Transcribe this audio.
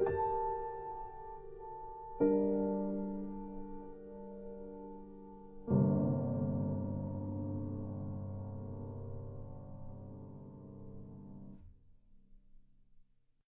you